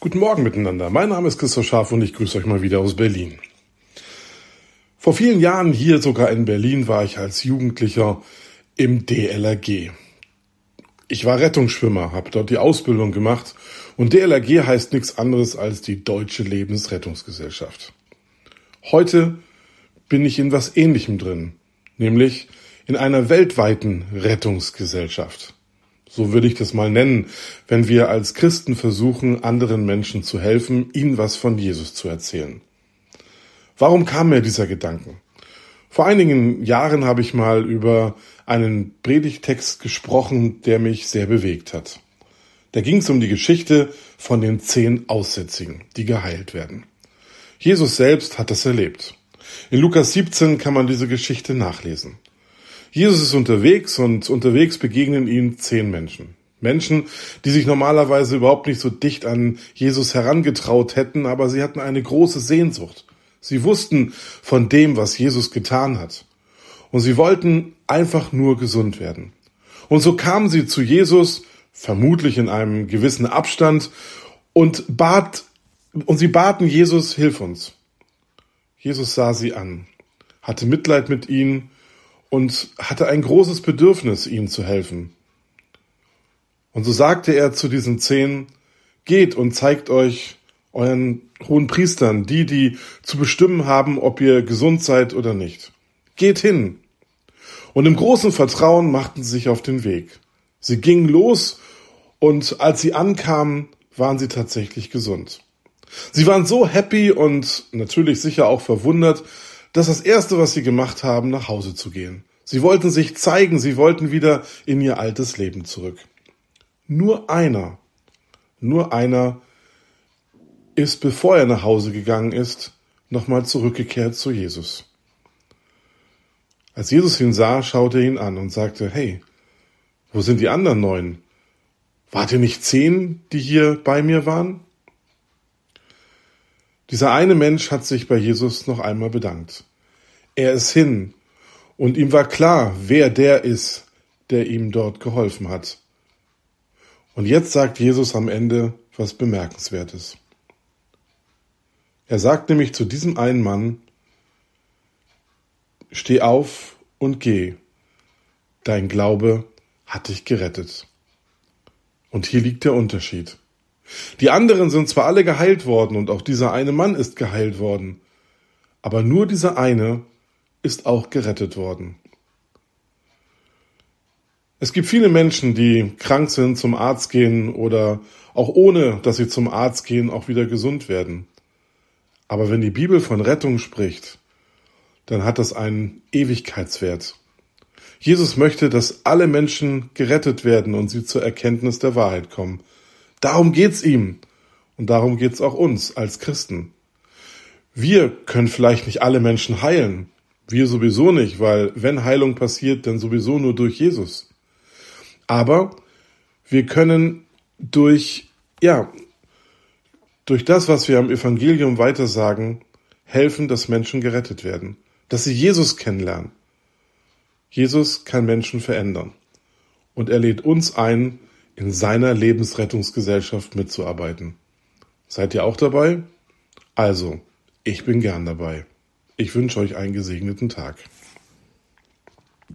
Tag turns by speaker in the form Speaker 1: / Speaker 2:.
Speaker 1: Guten Morgen miteinander. Mein Name ist Christoph Scharf und ich grüße euch mal wieder aus Berlin. Vor vielen Jahren hier sogar in Berlin war ich als Jugendlicher im DLRG. Ich war Rettungsschwimmer, habe dort die Ausbildung gemacht und DLRG heißt nichts anderes als die Deutsche Lebensrettungsgesellschaft. Heute bin ich in was Ähnlichem drin, nämlich in einer weltweiten Rettungsgesellschaft. So würde ich das mal nennen, wenn wir als Christen versuchen, anderen Menschen zu helfen, ihnen was von Jesus zu erzählen. Warum kam mir dieser Gedanken? Vor einigen Jahren habe ich mal über einen Predigtext gesprochen, der mich sehr bewegt hat. Da ging es um die Geschichte von den zehn Aussätzigen, die geheilt werden. Jesus selbst hat das erlebt. In Lukas 17 kann man diese Geschichte nachlesen. Jesus ist unterwegs und unterwegs begegnen ihm zehn Menschen. Menschen, die sich normalerweise überhaupt nicht so dicht an Jesus herangetraut hätten, aber sie hatten eine große Sehnsucht. Sie wussten von dem, was Jesus getan hat. Und sie wollten einfach nur gesund werden. Und so kamen sie zu Jesus, vermutlich in einem gewissen Abstand, und bat, und sie baten Jesus, hilf uns. Jesus sah sie an, hatte Mitleid mit ihnen und hatte ein großes Bedürfnis, ihnen zu helfen. Und so sagte er zu diesen zehn, geht und zeigt euch euren hohen Priestern, die, die zu bestimmen haben, ob ihr gesund seid oder nicht. Geht hin. Und im großen Vertrauen machten sie sich auf den Weg. Sie gingen los und als sie ankamen, waren sie tatsächlich gesund. Sie waren so happy und natürlich sicher auch verwundert, dass das Erste, was sie gemacht haben, nach Hause zu gehen. Sie wollten sich zeigen, sie wollten wieder in ihr altes Leben zurück. Nur einer, nur einer ist, bevor er nach Hause gegangen ist, nochmal zurückgekehrt zu Jesus. Als Jesus ihn sah, schaute er ihn an und sagte, hey, wo sind die anderen neun? Wart ihr nicht zehn, die hier bei mir waren? Dieser eine Mensch hat sich bei Jesus noch einmal bedankt. Er ist hin und ihm war klar, wer der ist, der ihm dort geholfen hat. Und jetzt sagt Jesus am Ende was Bemerkenswertes. Er sagt nämlich zu diesem einen Mann, steh auf und geh, dein Glaube hat dich gerettet. Und hier liegt der Unterschied. Die anderen sind zwar alle geheilt worden und auch dieser eine Mann ist geheilt worden, aber nur dieser eine ist auch gerettet worden. Es gibt viele Menschen, die krank sind, zum Arzt gehen oder auch ohne, dass sie zum Arzt gehen, auch wieder gesund werden. Aber wenn die Bibel von Rettung spricht, dann hat das einen Ewigkeitswert. Jesus möchte, dass alle Menschen gerettet werden und sie zur Erkenntnis der Wahrheit kommen. Darum geht's ihm. Und darum geht's auch uns als Christen. Wir können vielleicht nicht alle Menschen heilen. Wir sowieso nicht, weil wenn Heilung passiert, dann sowieso nur durch Jesus. Aber wir können durch, ja, durch das, was wir am Evangelium weitersagen, helfen, dass Menschen gerettet werden, dass sie Jesus kennenlernen. Jesus kann Menschen verändern. Und er lädt uns ein, in seiner Lebensrettungsgesellschaft mitzuarbeiten. Seid ihr auch dabei? Also, ich bin gern dabei. Ich wünsche euch einen gesegneten Tag.